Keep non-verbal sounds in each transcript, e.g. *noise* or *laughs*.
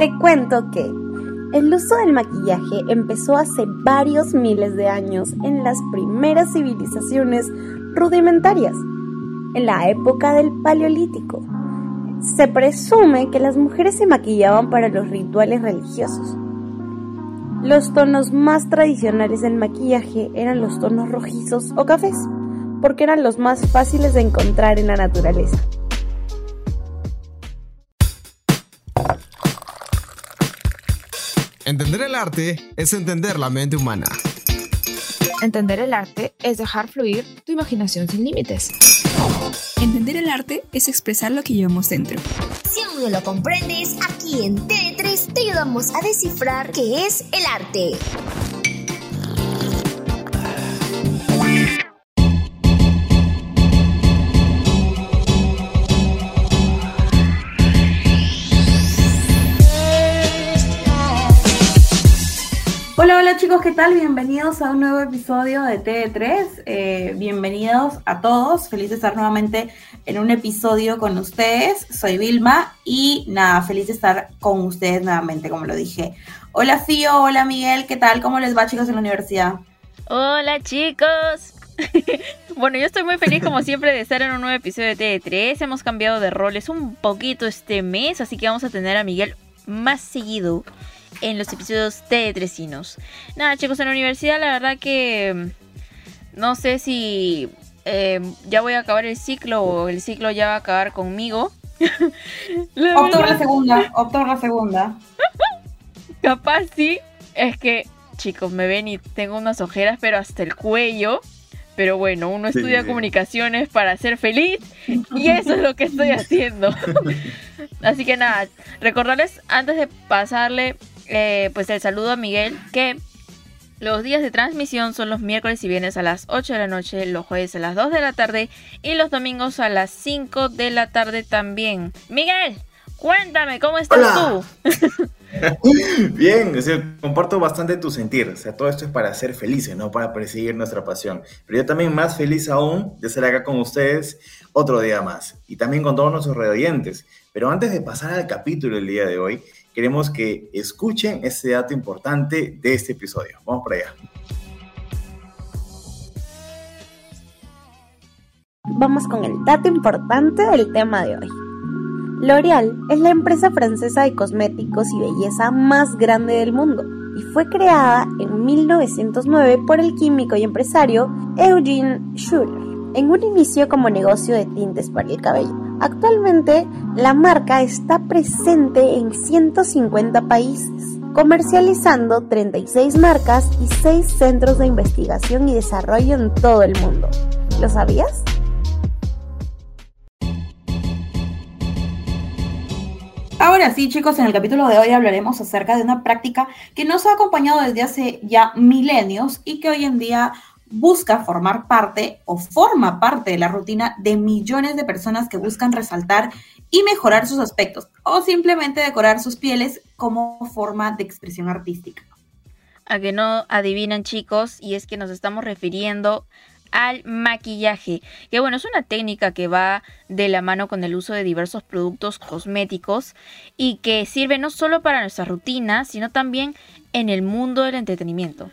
Te cuento que el uso del maquillaje empezó hace varios miles de años en las primeras civilizaciones rudimentarias, en la época del Paleolítico. Se presume que las mujeres se maquillaban para los rituales religiosos. Los tonos más tradicionales del maquillaje eran los tonos rojizos o cafés, porque eran los más fáciles de encontrar en la naturaleza. Entender el arte es entender la mente humana. Entender el arte es dejar fluir tu imaginación sin límites. Entender el arte es expresar lo que llevamos dentro. Si aún no lo comprendes, aquí en T3 te ayudamos a descifrar qué es el arte. Hola, chicos, ¿qué tal? Bienvenidos a un nuevo episodio de TD3. Eh, bienvenidos a todos. Feliz de estar nuevamente en un episodio con ustedes. Soy Vilma y nada, feliz de estar con ustedes nuevamente, como lo dije. Hola Fío, hola Miguel, ¿qué tal? ¿Cómo les va chicos en la universidad? Hola chicos. *laughs* bueno, yo estoy muy feliz como siempre de estar en un nuevo episodio de TD3. Hemos cambiado de roles un poquito este mes, así que vamos a tener a Miguel más seguido en los episodios de Tresinos. Nada, chicos, en la universidad la verdad que mm, no sé si eh, ya voy a acabar el ciclo o el ciclo ya va a acabar conmigo. *laughs* opto por la segunda, opto por la segunda. *laughs* Capaz sí, es que chicos, me ven y tengo unas ojeras pero hasta el cuello. Pero bueno, uno estudia comunicaciones para ser feliz y eso es lo que estoy haciendo. *laughs* Así que nada, recordarles antes de pasarle eh, pues el saludo a Miguel que los días de transmisión son los miércoles y viernes a las 8 de la noche, los jueves a las 2 de la tarde y los domingos a las 5 de la tarde también. Miguel, cuéntame, ¿cómo estás tú? *laughs* Bien, comparto bastante tu sentir. O sea, todo esto es para ser felices, no para perseguir nuestra pasión. Pero yo también más feliz aún de estar acá con ustedes otro día más y también con todos nuestros redoyentes. Pero antes de pasar al capítulo del día de hoy, queremos que escuchen este dato importante de este episodio. Vamos para allá. Vamos con el dato importante del tema de hoy. L'Oréal es la empresa francesa de cosméticos y belleza más grande del mundo y fue creada en 1909 por el químico y empresario Eugene Schuller en un inicio como negocio de tintes para el cabello. Actualmente, la marca está presente en 150 países, comercializando 36 marcas y 6 centros de investigación y desarrollo en todo el mundo. ¿Lo sabías? Ahora sí, chicos, en el capítulo de hoy hablaremos acerca de una práctica que nos ha acompañado desde hace ya milenios y que hoy en día busca formar parte o forma parte de la rutina de millones de personas que buscan resaltar y mejorar sus aspectos o simplemente decorar sus pieles como forma de expresión artística. A que no adivinan chicos, y es que nos estamos refiriendo al maquillaje, que bueno, es una técnica que va de la mano con el uso de diversos productos cosméticos y que sirve no solo para nuestra rutina, sino también en el mundo del entretenimiento.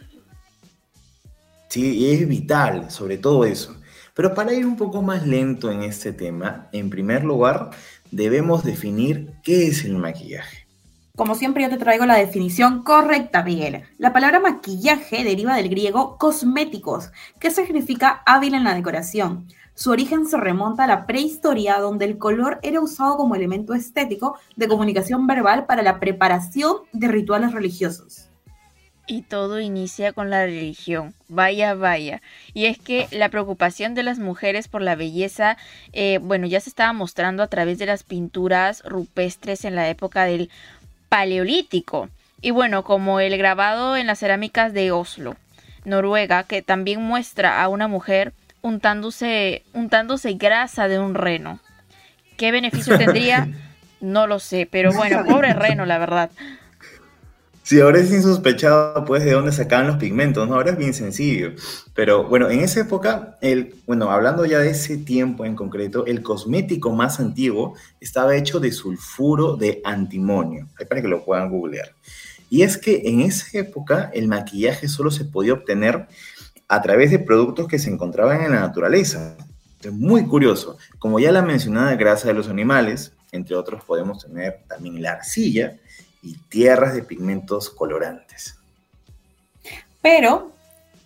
Sí, es vital, sobre todo eso. Pero para ir un poco más lento en este tema, en primer lugar, debemos definir qué es el maquillaje. Como siempre yo te traigo la definición correcta, Miguel. La palabra maquillaje deriva del griego cosméticos, que significa hábil en la decoración. Su origen se remonta a la prehistoria, donde el color era usado como elemento estético de comunicación verbal para la preparación de rituales religiosos. Y todo inicia con la religión. Vaya, vaya. Y es que la preocupación de las mujeres por la belleza, eh, bueno, ya se estaba mostrando a través de las pinturas rupestres en la época del Paleolítico. Y bueno, como el grabado en las cerámicas de Oslo, Noruega, que también muestra a una mujer untándose, untándose grasa de un reno. ¿Qué beneficio *laughs* tendría? No lo sé, pero bueno, pobre reno, la verdad. Sí, ahora es insospechado, pues, de dónde sacaban los pigmentos, ¿no? Ahora es bien sencillo. Pero bueno, en esa época, el, bueno, hablando ya de ese tiempo en concreto, el cosmético más antiguo estaba hecho de sulfuro de antimonio. para que lo puedan googlear. Y es que en esa época el maquillaje solo se podía obtener a través de productos que se encontraban en la naturaleza. Es muy curioso. Como ya la mencionada grasa de los animales, entre otros podemos tener también la arcilla y tierras de pigmentos colorantes. Pero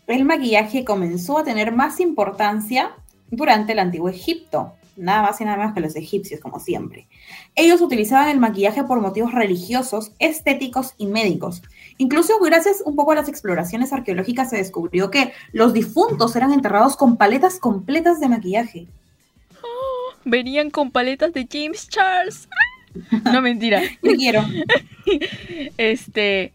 el maquillaje comenzó a tener más importancia durante el antiguo Egipto, nada más y nada menos que los egipcios, como siempre. Ellos utilizaban el maquillaje por motivos religiosos, estéticos y médicos. Incluso gracias un poco a las exploraciones arqueológicas se descubrió que los difuntos eran enterrados con paletas completas de maquillaje. Venían con paletas de James Charles. No, mentira. *laughs* Yo quiero. *laughs* Este,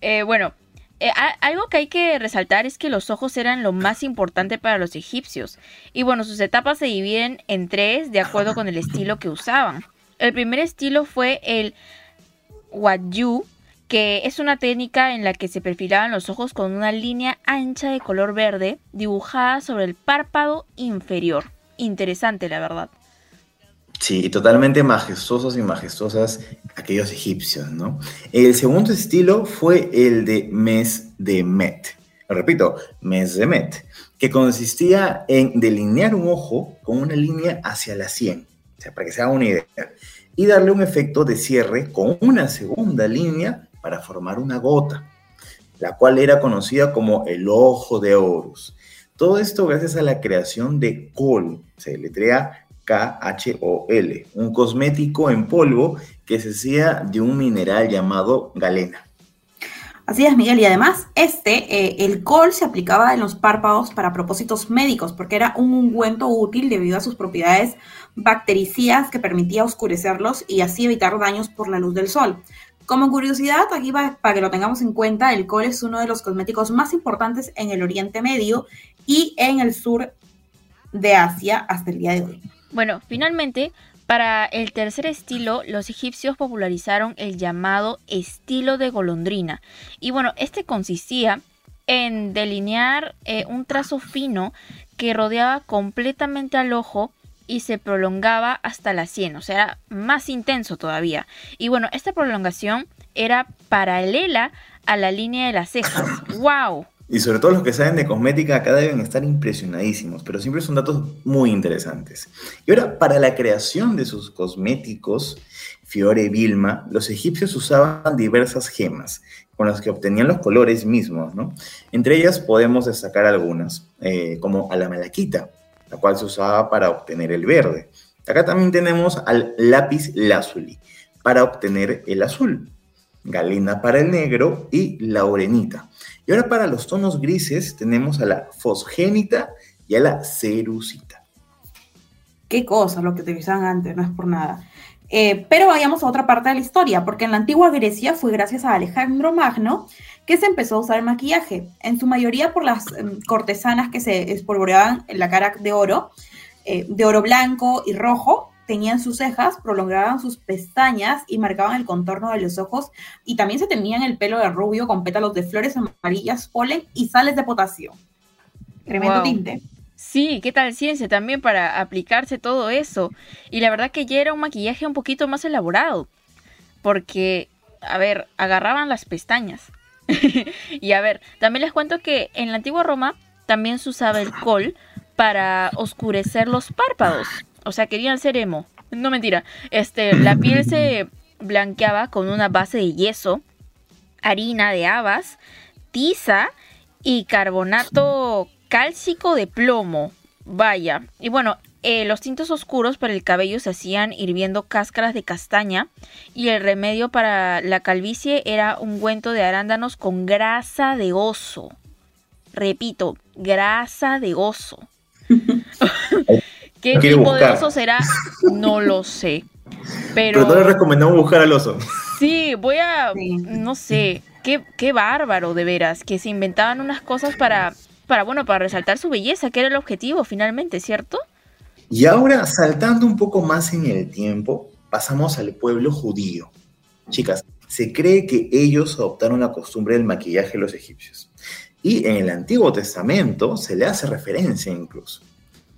eh, bueno, eh, algo que hay que resaltar es que los ojos eran lo más importante para los egipcios. Y bueno, sus etapas se dividen en tres de acuerdo con el estilo que usaban. El primer estilo fue el Wadyu, que es una técnica en la que se perfilaban los ojos con una línea ancha de color verde dibujada sobre el párpado inferior. Interesante, la verdad. Sí, totalmente majestuosos y majestuosas aquellos egipcios, ¿no? El segundo estilo fue el de Mes de Met. Lo repito, Mes de Met, que consistía en delinear un ojo con una línea hacia la sien, o sea, para que se haga una idea, y darle un efecto de cierre con una segunda línea para formar una gota, la cual era conocida como el ojo de Horus. Todo esto gracias a la creación de Kohl, se letrea KHOL, un cosmético en polvo que se hacía de un mineral llamado galena. Así es, Miguel, y además este, eh, el col se aplicaba en los párpados para propósitos médicos, porque era un ungüento útil debido a sus propiedades bactericidas que permitía oscurecerlos y así evitar daños por la luz del sol. Como curiosidad, aquí para, para que lo tengamos en cuenta, el col es uno de los cosméticos más importantes en el Oriente Medio y en el sur de Asia hasta el día de hoy. Bueno, finalmente, para el tercer estilo, los egipcios popularizaron el llamado estilo de golondrina. Y bueno, este consistía en delinear eh, un trazo fino que rodeaba completamente al ojo y se prolongaba hasta la sien, o sea, era más intenso todavía. Y bueno, esta prolongación era paralela a la línea de las cejas. *coughs* ¡Wow! Y sobre todo los que saben de cosmética acá deben estar impresionadísimos, pero siempre son datos muy interesantes. Y ahora, para la creación de sus cosméticos, Fiore y Vilma, los egipcios usaban diversas gemas con las que obtenían los colores mismos, ¿no? Entre ellas podemos destacar algunas, eh, como a la malaquita, la cual se usaba para obtener el verde. Acá también tenemos al lápiz lazuli, para obtener el azul, galena para el negro y laurenita y ahora para los tonos grises tenemos a la fosgénita y a la cerucita. Qué cosa lo que utilizaban antes, no es por nada. Eh, pero vayamos a otra parte de la historia, porque en la antigua Grecia fue gracias a Alejandro Magno que se empezó a usar el maquillaje, en su mayoría por las em, cortesanas que se espolvoreaban la cara de oro, eh, de oro blanco y rojo, tenían sus cejas, prolongaban sus pestañas y marcaban el contorno de los ojos y también se tenían el pelo de rubio con pétalos de flores amarillas, polen y sales de potasio. Tremendo tinte. Sí, ¿qué tal ciencia también para aplicarse todo eso? Y la verdad que ya era un maquillaje un poquito más elaborado, porque, a ver, agarraban las pestañas. *laughs* y a ver, también les cuento que en la antigua Roma también se usaba el col para oscurecer los párpados. O sea, querían ser emo. No mentira. Este, la piel se blanqueaba con una base de yeso, harina de habas, tiza y carbonato cálcico de plomo. Vaya. Y bueno, eh, los tintos oscuros para el cabello se hacían hirviendo cáscaras de castaña y el remedio para la calvicie era un ungüento de arándanos con grasa de oso. Repito, grasa de oso. *laughs* ¿Qué tipo de oso será? No lo sé. Pero, pero no le recomendamos buscar al oso. Sí, voy a. No sé. Qué, qué bárbaro, de veras. Que se inventaban unas cosas para. Para, bueno, para resaltar su belleza, que era el objetivo finalmente, ¿cierto? Y ahora, saltando un poco más en el tiempo, pasamos al pueblo judío. Chicas, se cree que ellos adoptaron la costumbre del maquillaje de los egipcios. Y en el Antiguo Testamento se le hace referencia incluso.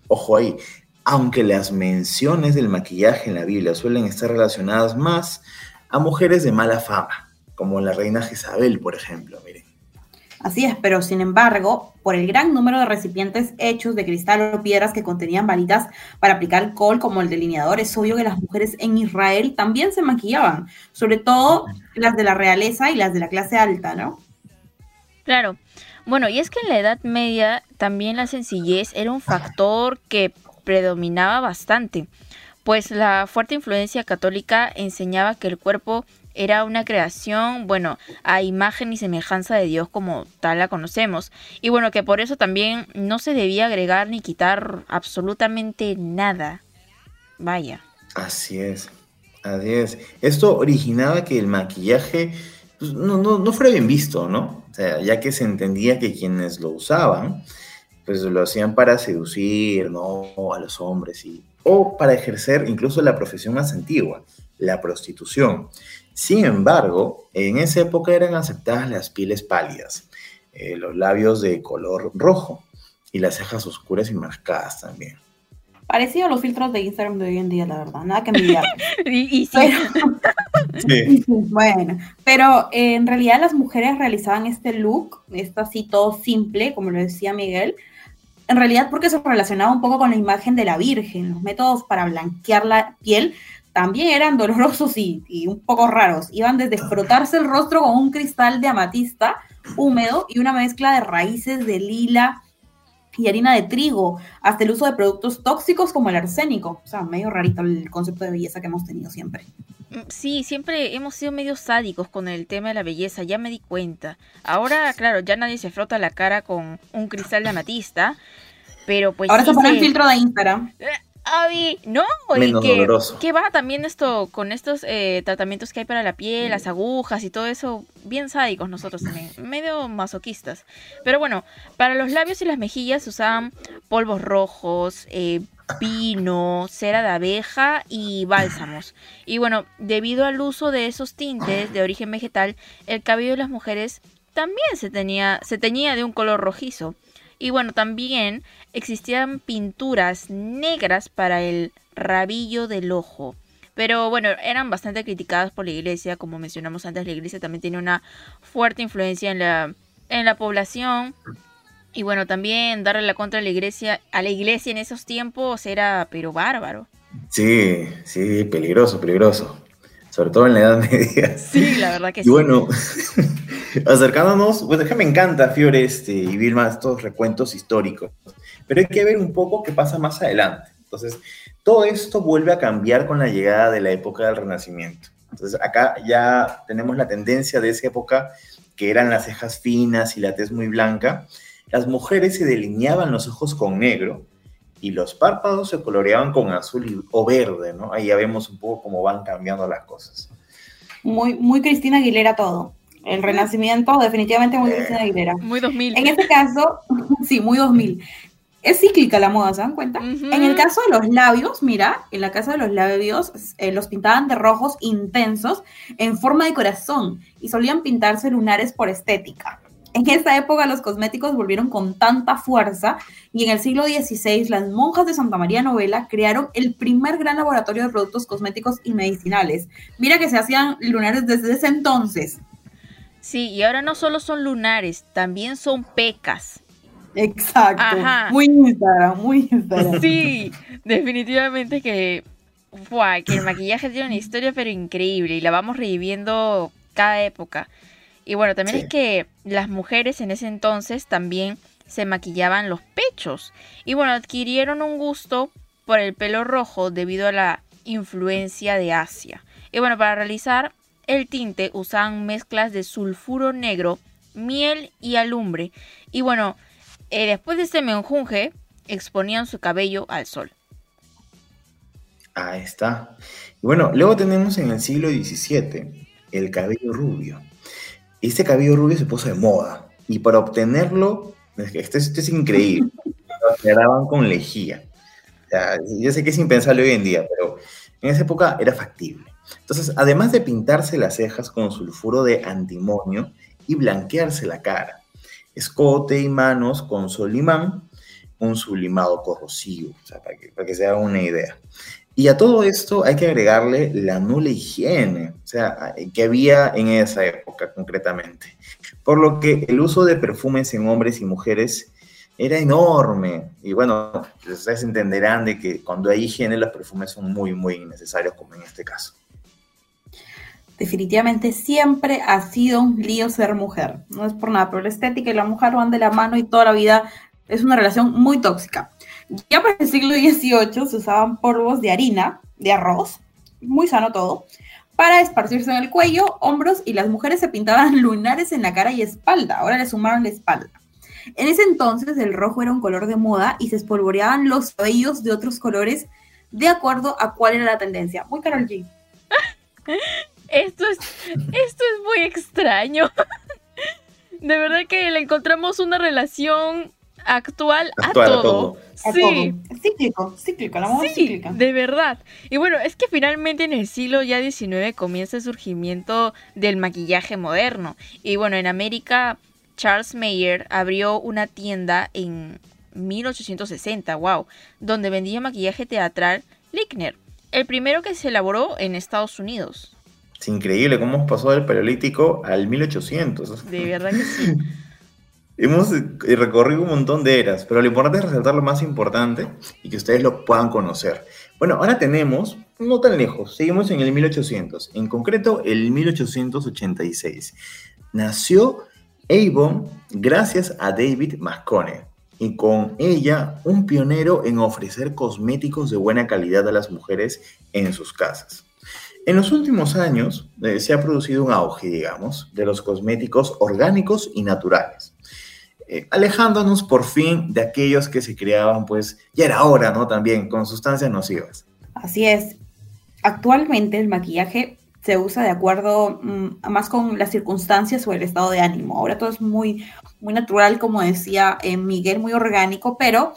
Ojo ahí, aunque las menciones del maquillaje en la Biblia suelen estar relacionadas más a mujeres de mala fama, como la reina Jezabel, por ejemplo, miren. Así es, pero sin embargo, por el gran número de recipientes hechos de cristal o piedras que contenían varitas para aplicar alcohol como el delineador, es obvio que las mujeres en Israel también se maquillaban, sobre todo las de la realeza y las de la clase alta, ¿no? Claro. Bueno, y es que en la Edad Media también la sencillez era un factor que predominaba bastante, pues la fuerte influencia católica enseñaba que el cuerpo era una creación, bueno, a imagen y semejanza de Dios como tal la conocemos. Y bueno, que por eso también no se debía agregar ni quitar absolutamente nada. Vaya. Así es, así es. Esto originaba que el maquillaje pues, no, no, no fuera bien visto, ¿no? O sea, ya que se entendía que quienes lo usaban, pues lo hacían para seducir, ¿no? A los hombres y, o para ejercer incluso la profesión más antigua, la prostitución. Sin embargo, en esa época eran aceptadas las pieles pálidas, eh, los labios de color rojo y las cejas oscuras y marcadas también. Parecido a los filtros de Instagram de hoy en día, la verdad, nada que envidiar. *laughs* y, sí. *laughs* sí. *laughs* Bueno, pero eh, en realidad las mujeres realizaban este look, esto así todo simple, como lo decía Miguel, en realidad porque se relacionaba un poco con la imagen de la Virgen. Los métodos para blanquear la piel también eran dolorosos y, y, un poco raros. Iban desde frotarse el rostro con un cristal de amatista húmedo y una mezcla de raíces de lila y harina de trigo, hasta el uso de productos tóxicos como el arsénico. O sea, medio rarito el concepto de belleza que hemos tenido siempre. Sí, siempre hemos sido medio sádicos con el tema de la belleza, ya me di cuenta. Ahora, claro, ya nadie se frota la cara con un cristal de amatista, pero pues... Ahora sí se pone el filtro de Instagram. Ay, no, y Menos que, doloroso. que va también esto con estos eh, tratamientos que hay para la piel, las agujas y todo eso, bien sádicos nosotros también, medio masoquistas. Pero bueno, para los labios y las mejillas usaban polvos rojos, eh, pino, cera de abeja y bálsamos. Y bueno, debido al uso de esos tintes de origen vegetal, el cabello de las mujeres también se tenía, se teñía de un color rojizo. Y bueno, también existían pinturas negras para el rabillo del ojo. Pero bueno, eran bastante criticadas por la iglesia, como mencionamos antes, la iglesia también tiene una fuerte influencia en la, en la población. Y bueno, también darle la contra a la iglesia, a la iglesia en esos tiempos era pero bárbaro. Sí, sí, peligroso, peligroso. Sobre todo en la Edad Media. Sí, la verdad que Y sí. bueno, *laughs* acercándonos, pues es que me encanta, Fiore, este, y Vilma, estos recuentos históricos. Pero hay que ver un poco qué pasa más adelante. Entonces, todo esto vuelve a cambiar con la llegada de la época del Renacimiento. Entonces, acá ya tenemos la tendencia de esa época, que eran las cejas finas y la tez muy blanca. Las mujeres se delineaban los ojos con negro y los párpados se coloreaban con azul y- o verde, ¿no? Ahí ya vemos un poco cómo van cambiando las cosas. Muy, muy Cristina Aguilera todo. El Renacimiento, definitivamente muy Cristina Aguilera. Muy 2000. En este caso, *laughs* sí, muy 2000. Es cíclica la moda, ¿se dan cuenta? Ujú. En el caso de los labios, mira, en la casa de los labios eh, los pintaban de rojos intensos en forma de corazón y solían pintarse lunares por estética. En esta época los cosméticos volvieron con tanta fuerza y en el siglo XVI las monjas de Santa María Novela crearon el primer gran laboratorio de productos cosméticos y medicinales. Mira que se hacían lunares desde ese entonces. Sí, y ahora no solo son lunares, también son pecas. Exacto. Ajá. Muy Instagram, muy Instagram. Sí, definitivamente que, que el maquillaje tiene una historia pero increíble y la vamos reviviendo cada época. Y bueno, también Sí. es que las mujeres en ese entonces también se maquillaban los pechos. Y bueno, adquirieron un gusto por el pelo rojo debido a la influencia de Asia. Y bueno, para realizar el tinte usaban mezclas de sulfuro negro, miel y alumbre. Y bueno, eh, después de este menjunje, exponían su cabello al sol. Ahí está. Y bueno, luego tenemos en el siglo XVII el cabello rubio. Este cabello rubio se puso de moda. Y para obtenerlo, esto, es- esto es increíble. *laughs* Lo aclaraban con lejía. O sea, yo sé que es impensable hoy en día, pero en esa época era factible. Entonces, además de pintarse las cejas con sulfuro de antimonio y blanquearse la cara, escote y manos con solimán, un sublimado corrosivo, o sea, para que, para que se hagan una idea. Y a todo esto hay que agregarle la nula higiene, o sea, que había en esa época concretamente. Por lo que el uso de perfumes en hombres y mujeres era enorme. Y bueno, ustedes entenderán de que cuando hay higiene los perfumes son muy, muy innecesarios, como en este caso. Definitivamente siempre ha sido un lío ser mujer. No es por nada, pero la estética y la mujer van de la mano y toda la vida es una relación muy tóxica. Ya para el siglo XVIII se usaban polvos de harina, de arroz, muy sano todo, para esparcirse en el cuello, hombros y las mujeres se pintaban *laughs* lunares en la cara y espalda. Ahora le sumaron la espalda. En ese entonces el rojo era un color de moda y se espolvoreaban los cabellos de otros colores de acuerdo a cuál era la tendencia. Muy Carol G. Esto es, esto es muy extraño. *laughs* De verdad que le encontramos una relación actual, a todo. Sí. Cíclico, cíclico, la moda sí, De verdad. Y bueno, es que finalmente en el siglo ya XIX comienza el surgimiento del maquillaje moderno. Y bueno, en América, Charles Mayer abrió una tienda en 1860, wow, donde vendía maquillaje teatral Lickner, el primero que se elaboró en Estados Unidos. Es increíble cómo pasó del paleolítico al 1800. De verdad que sí. *laughs* Hemos eh, recorrido un montón de eras, pero lo importante es resaltar lo más importante y que ustedes lo puedan conocer. Bueno, ahora tenemos, no tan lejos, seguimos en el 1800, en concreto el 1886. Nació Avon gracias a David Mascone y con ella un pionero en ofrecer cosméticos de buena calidad a las mujeres en sus casas. En los últimos años eh, se ha producido un auge, digamos, de los cosméticos orgánicos y naturales. Eh, alejándonos por fin de aquellos que se creaban, pues ya era hora, ¿no? También con sustancias nocivas. Así es. Actualmente el maquillaje se usa de acuerdo mm, más con las circunstancias o el estado de ánimo. Ahora todo es muy, muy natural, como decía eh, Miguel, muy orgánico, pero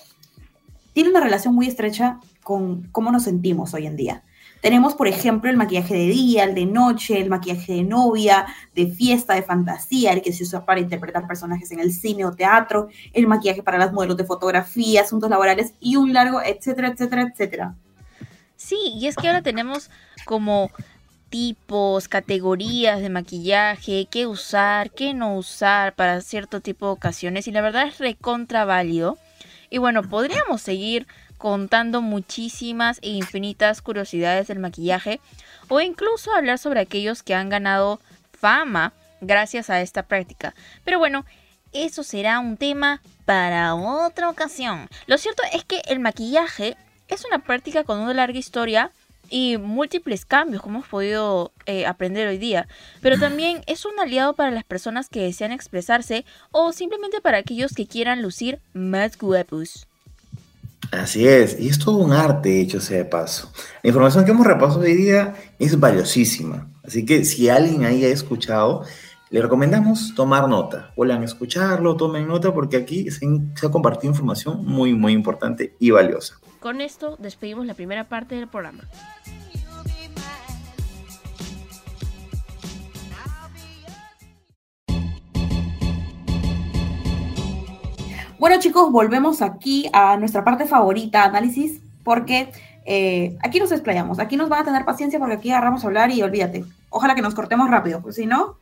tiene una relación muy estrecha con cómo nos sentimos hoy en día. Tenemos, por ejemplo, el maquillaje de día, el de noche, el maquillaje de novia, de fiesta, de fantasía, el que se usa para interpretar personajes en el cine o teatro, el maquillaje para las modelos de fotografía, asuntos laborales y un largo, etcétera, etcétera, etcétera. Sí, y es que ahora tenemos como tipos, categorías de maquillaje, qué usar, qué no usar para cierto tipo de ocasiones y la verdad es recontra válido. Y bueno, podríamos seguir contando muchísimas e infinitas curiosidades del maquillaje o incluso hablar sobre aquellos que han ganado fama gracias a esta práctica. Pero bueno, eso será un tema para otra ocasión. Lo cierto es que el maquillaje es una práctica con una larga historia y múltiples cambios, como hemos podido eh, aprender hoy día, pero también es un aliado para las personas que desean expresarse o simplemente para aquellos que quieran lucir más guapos. Así es, y es todo un arte, hecho sea de paso. La información que hemos repasado hoy día es valiosísima, así que si alguien ahí ha escuchado, le recomendamos tomar nota. Vuelvan a escucharlo, tomen nota, porque aquí se, se ha compartido información muy, muy importante y valiosa. Con esto despedimos la primera parte del programa. Bueno chicos, volvemos aquí a nuestra parte favorita, análisis, porque eh, aquí nos explayamos, aquí nos van a tener paciencia porque aquí agarramos a hablar y olvídate. Ojalá que nos cortemos rápido, pues si no...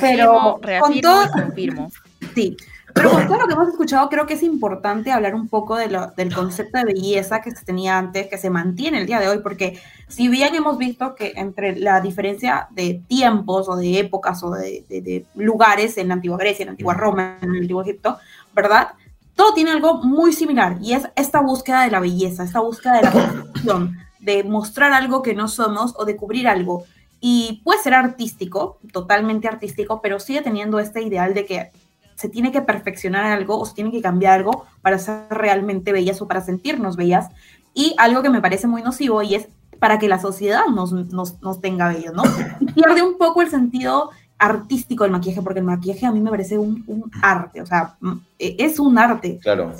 pero con todo, confirmo. *laughs* Sí, pero con todo lo que hemos escuchado, creo que es importante hablar un poco de lo, del concepto de belleza que se tenía antes, que se mantiene el día de hoy, porque si bien hemos visto que entre la diferencia de tiempos o de épocas o de, de lugares en la antigua Grecia, en la antigua Roma, en el antiguo Egipto, ¿verdad? Todo tiene algo muy similar y es esta búsqueda de la belleza, esta búsqueda de la perfección, de mostrar algo que no somos o de cubrir algo. Y puede ser artístico, totalmente artístico, pero sigue teniendo este ideal de que se tiene que perfeccionar algo o se tiene que cambiar algo para ser realmente bellas o para sentirnos bellas. Y algo que me parece muy nocivo y es para que la sociedad nos, nos, nos tenga bellos, ¿no? pierde un poco el sentido artístico el maquillaje, porque el maquillaje a mí me parece un, arte, o sea, mm, e, es un arte. Claro.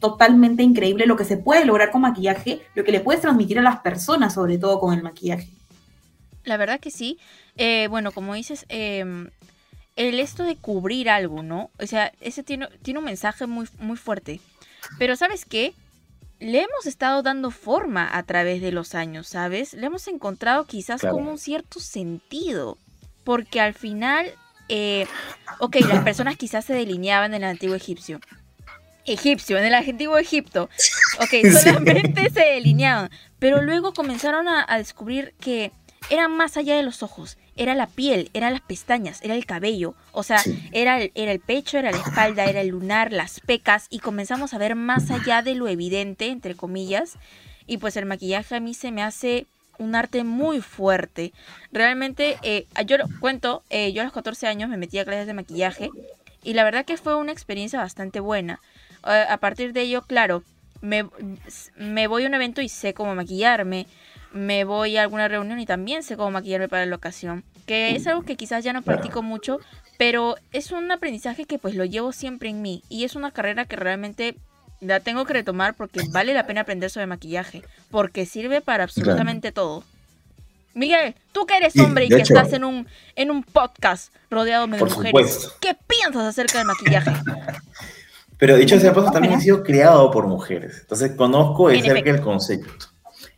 totalmente increíble lo que se puede lograr con maquillaje, lo que le puedes transmitir a las personas, sobre todo con el maquillaje. La verdad que sí. Eh, bueno, como dices, em, el esto de cubrir algo, ¿no? O sea, ese tiene, tiene un mensaje muy, muy fuerte. Pero ¿sabes qué? le hemos estado dando forma a través de los años, ¿sabes? Le hemos encontrado quizás Claro. como un cierto sentido. Porque al final, eh, ok, las personas quizás se delineaban en el antiguo egipcio. Egipcio, en el antiguo Egipto. Ok, *laughs* Sí. solamente se delineaban. Pero luego comenzaron a, a descubrir que eran más allá de los ojos. Era la piel, eran las pestañas, era el cabello. O sea, Sí. era el, era el pecho, era la espalda, era el lunar, las pecas. Y comenzamos a ver más allá de lo evidente, entre comillas. Y pues el maquillaje a mí se me hace un arte muy fuerte. Realmente, eh, yo cuento, eh, yo a los 14 años me metí a clases de maquillaje. Y la verdad que fue una experiencia bastante buena. Eh, a partir de ello, claro, me, me voy a un evento y sé cómo maquillarme. Me voy a alguna reunión y también sé cómo maquillarme para la ocasión. Que es algo que quizás ya no practico mucho, pero es un aprendizaje que pues lo llevo siempre en mí. Y es una carrera que realmente la tengo que retomar porque vale la pena aprender sobre maquillaje. Porque sirve para absolutamente todo. Miguel, tú que eres hombre y de que hecho. estás en un, en un podcast rodeado de Por mujeres, supuesto. ¿qué piensas acerca del maquillaje? *laughs* Pero dicho sea paso, también he sido creado por mujeres. Entonces conozco de En cerca efecto. el concepto.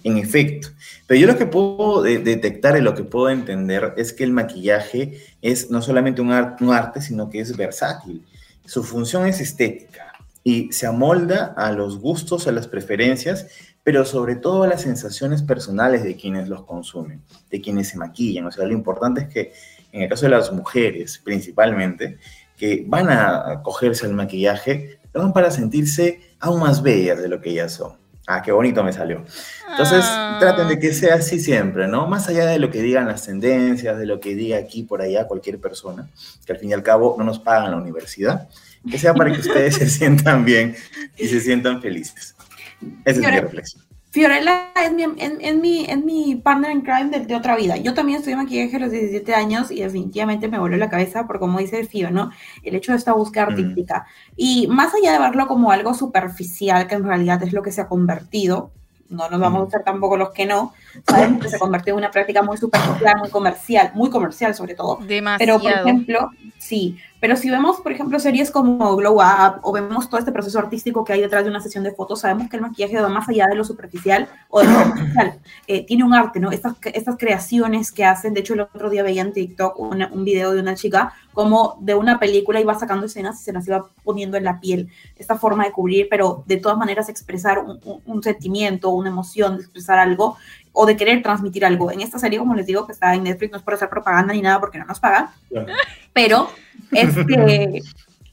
En efecto. Pero yo lo que puedo de- detectar y lo que puedo entender es que el maquillaje es no solamente un, un arte, sino que es versátil. Su función es estética y se amolda a los gustos, a las preferencias, pero sobre todo a las sensaciones personales de quienes los consumen, de quienes se maquillan. O sea, lo importante es que en el caso de las mujeres principalmente, que van a cogerse el maquillaje, lo van para sentirse aún más bellas de lo que ellas son. Ah, qué bonito me salió. Entonces, Ah. traten de que sea así siempre, ¿no? Más allá de lo que digan las tendencias, de lo que diga aquí, por allá, cualquier persona, que al fin y al cabo no nos pagan la universidad, que sea para que ustedes *laughs* se sientan bien y se sientan felices. Esa es mi reflexión. Fiorella es mi, en, en mi, en mi partner in crime de, de otra vida. Yo también estudié maquillaje a los 17 años y definitivamente me voló la cabeza por, como dice Fio, ¿no? El hecho de esta búsqueda Mm. artística. Y más allá de verlo como algo superficial, que en realidad es lo que se ha convertido, no nos vamos a hacer tampoco los que no, sabemos que se ha convertido en una práctica muy superficial, muy comercial, muy comercial sobre todo. Demasiado. Pero, por ejemplo, sí, pero si vemos, por ejemplo, series como Glow Up o vemos todo este proceso artístico que hay detrás de una sesión de fotos, sabemos que el maquillaje va más allá de lo superficial o de lo *clears throat* superficial. Eh, tiene un arte, ¿no? Estas, estas creaciones que hacen, de hecho, el otro día veía en TikTok una- un video de una chica como de una película iba sacando escenas y se las iba poniendo en la piel. Esta forma de cubrir, pero de todas maneras expresar un, un- un sentimiento, una emoción, expresar algo o de querer transmitir algo. En esta serie, como les digo, que está en Netflix, no es por hacer propaganda ni nada porque no nos pagan, pero este,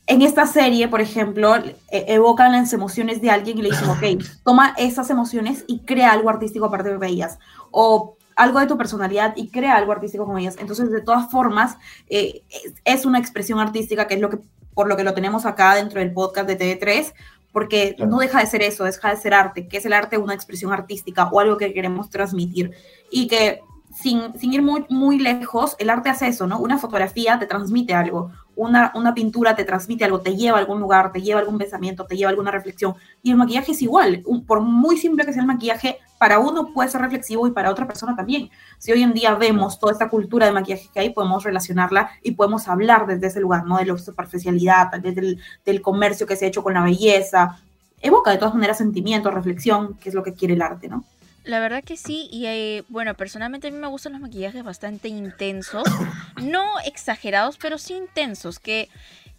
en esta serie, por ejemplo, e- evocan las emociones de alguien y le dicen, ok, toma esas emociones y crea algo artístico a partir de ellas. O algo de tu personalidad y crea algo artístico con ellas. Entonces, de todas formas, eh, es, es una expresión artística que es lo que, por lo que lo tenemos acá dentro del podcast de TV3, porque no deja de ser eso, deja de ser arte, que es el arte una expresión artística o algo que queremos transmitir. Y que sin, sin ir muy, muy lejos, el arte hace eso, ¿no? Una fotografía te transmite algo, una, una pintura te transmite algo, te lleva a algún lugar, te lleva a algún pensamiento, te lleva a alguna reflexión. Y el maquillaje es igual, por muy simple que sea el maquillaje, para uno puede ser reflexivo y para otra persona también. Si hoy en día vemos toda esta cultura de maquillaje que hay, podemos relacionarla y podemos hablar desde ese lugar, ¿no? De la superficialidad, tal vez del, del comercio que se ha hecho con la belleza. Evoca de todas maneras sentimiento, reflexión, que es lo que quiere el arte, ¿no? La verdad que sí, y eh, bueno, personalmente a mí me gustan los maquillajes bastante intensos, *coughs* no exagerados, pero sí intensos, que,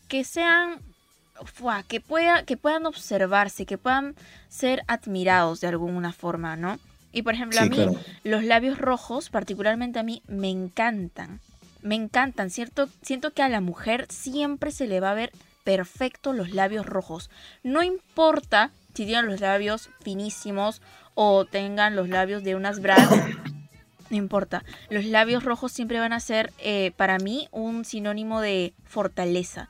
que sean, fuá, que, pueda, que puedan observarse, que puedan ser admirados de alguna forma, ¿no? Y por ejemplo, a mí claro. los labios rojos, particularmente a mí, me encantan, me encantan, ¿cierto? Siento que a la mujer siempre se le va a ver perfecto los labios rojos, no importa si tienen los labios finísimos o tengan los labios de unas bras. No importa. Los labios rojos siempre van a ser, eh, para mí, un sinónimo de fortaleza.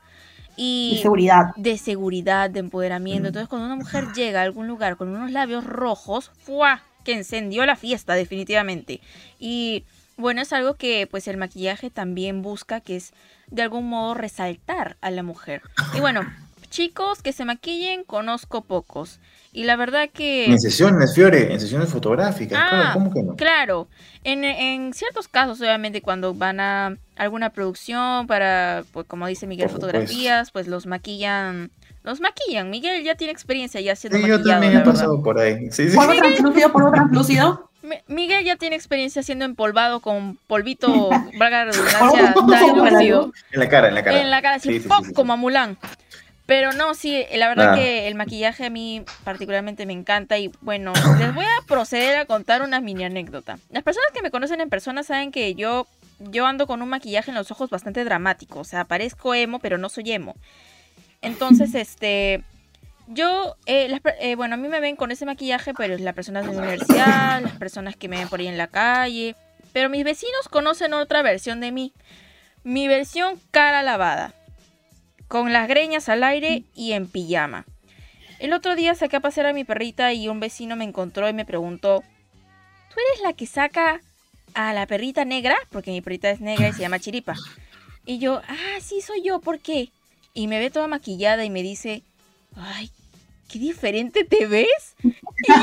Y Y seguridad. de seguridad, de empoderamiento. Entonces, cuando una mujer llega a algún lugar con unos labios rojos, ¡fua! que encendió la fiesta, definitivamente. Y bueno, es algo que pues el maquillaje también busca, que es de algún modo resaltar a la mujer. Y bueno, chicos que se maquillen, conozco pocos. Y la verdad que... En sesiones, Fiore, en sesiones fotográficas, Ah, claro, ¿cómo que no? Claro, en, en ciertos casos, obviamente, cuando van a alguna producción para, pues como dice Miguel, Por supuesto. fotografías, pues los maquillan, nos maquillan. Miguel ya tiene experiencia ya haciendo Sí, yo también he verdad. pasado por ahí. Sí, sí. Polvo translúcido, polvo translúcido. Mi- Miguel ya tiene experiencia siendo empolvado con polvito, valga la *laughs* redundancia, translúcido. En la cara, en la cara. En la cara, así, Sí, sí, ¡pop! sí, sí. como a Mulan. Pero no, sí, la verdad Ah. que el maquillaje a mí particularmente me encanta y bueno, les voy a proceder a contar una mini anécdota. Las personas que me conocen en persona saben que yo, yo ando con un maquillaje en los ojos bastante dramático, o sea, parezco emo, pero no soy emo. Entonces, *laughs* este, yo, eh, las eh, bueno, a mí me ven con ese maquillaje, pero es las personas de la universidad, las personas que me ven por ahí en la calle, pero mis vecinos conocen otra versión de mí. Mi versión cara lavada, con las greñas al aire y en pijama. El otro día saqué a pasear a mi perrita y un vecino me encontró y me preguntó, ¿tú eres la que saca a la perrita negra? Porque mi perrita es negra y se llama Chiripa. Y yo, ah, sí, soy yo, ¿por qué? Y me ve toda maquillada y me dice, ay, qué diferente te ves. Y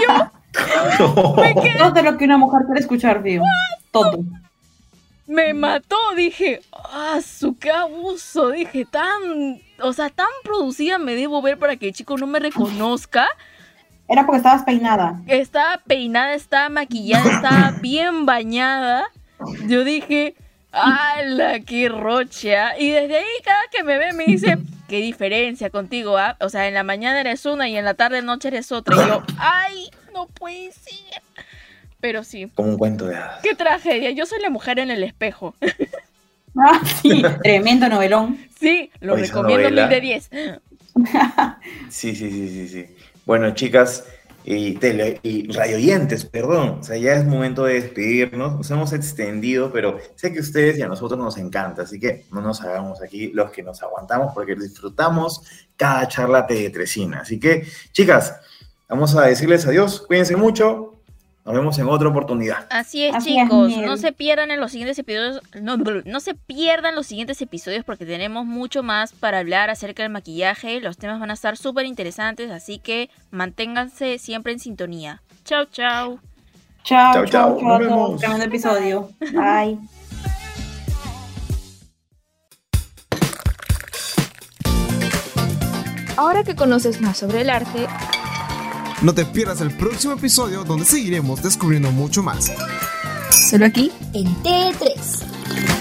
yo, *laughs* *laughs* me quedé Todo de lo que una mujer quiere escuchar, Fío. Todo. Me mató, dije, ah, su qué abuso, dije, tan, o sea, tan producida me debo ver para que el chico no me reconozca. Era porque estabas peinada. Estaba peinada, estaba maquillada, estaba *laughs* bien bañada. Yo dije, ¡ala, qué rocha! Y desde ahí cada que me ve me dice, *laughs* qué diferencia contigo, ¿ah? O sea, en la mañana eres una y en la tarde noche eres otra. Y yo, ¡ay, no puede ser! Pero sí, Como un cuento de hadas. qué tragedia. Yo soy la mujer en el espejo. *laughs* Ah, sí, tremendo novelón. Sí, lo esa recomiendo mil de diez. *laughs* Sí, sí, sí, sí, sí. Bueno, chicas y, tele, y radioyentes, perdón. O sea, ya es momento de despedirnos. Nos hemos extendido, pero sé que a ustedes y a nosotros nos encanta. Así que no nos hagamos aquí los que nos aguantamos porque disfrutamos cada charla tresina. Así que, chicas, vamos a decirles adiós. Cuídense mucho. Nos vemos en otra oportunidad. Así es, Así chicos. No se pierdan en los siguientes episodios. No, no se pierdan los siguientes episodios porque tenemos mucho más para hablar acerca del maquillaje. Los temas van a estar súper interesantes, así que manténganse siempre en sintonía. Chao, chao. Chao, Chao, chao, chao. chao. Tremendo episodio. Bye. Ahora que conoces más sobre el arte, No te pierdas el próximo episodio donde seguiremos descubriendo mucho más. Solo aquí En T3.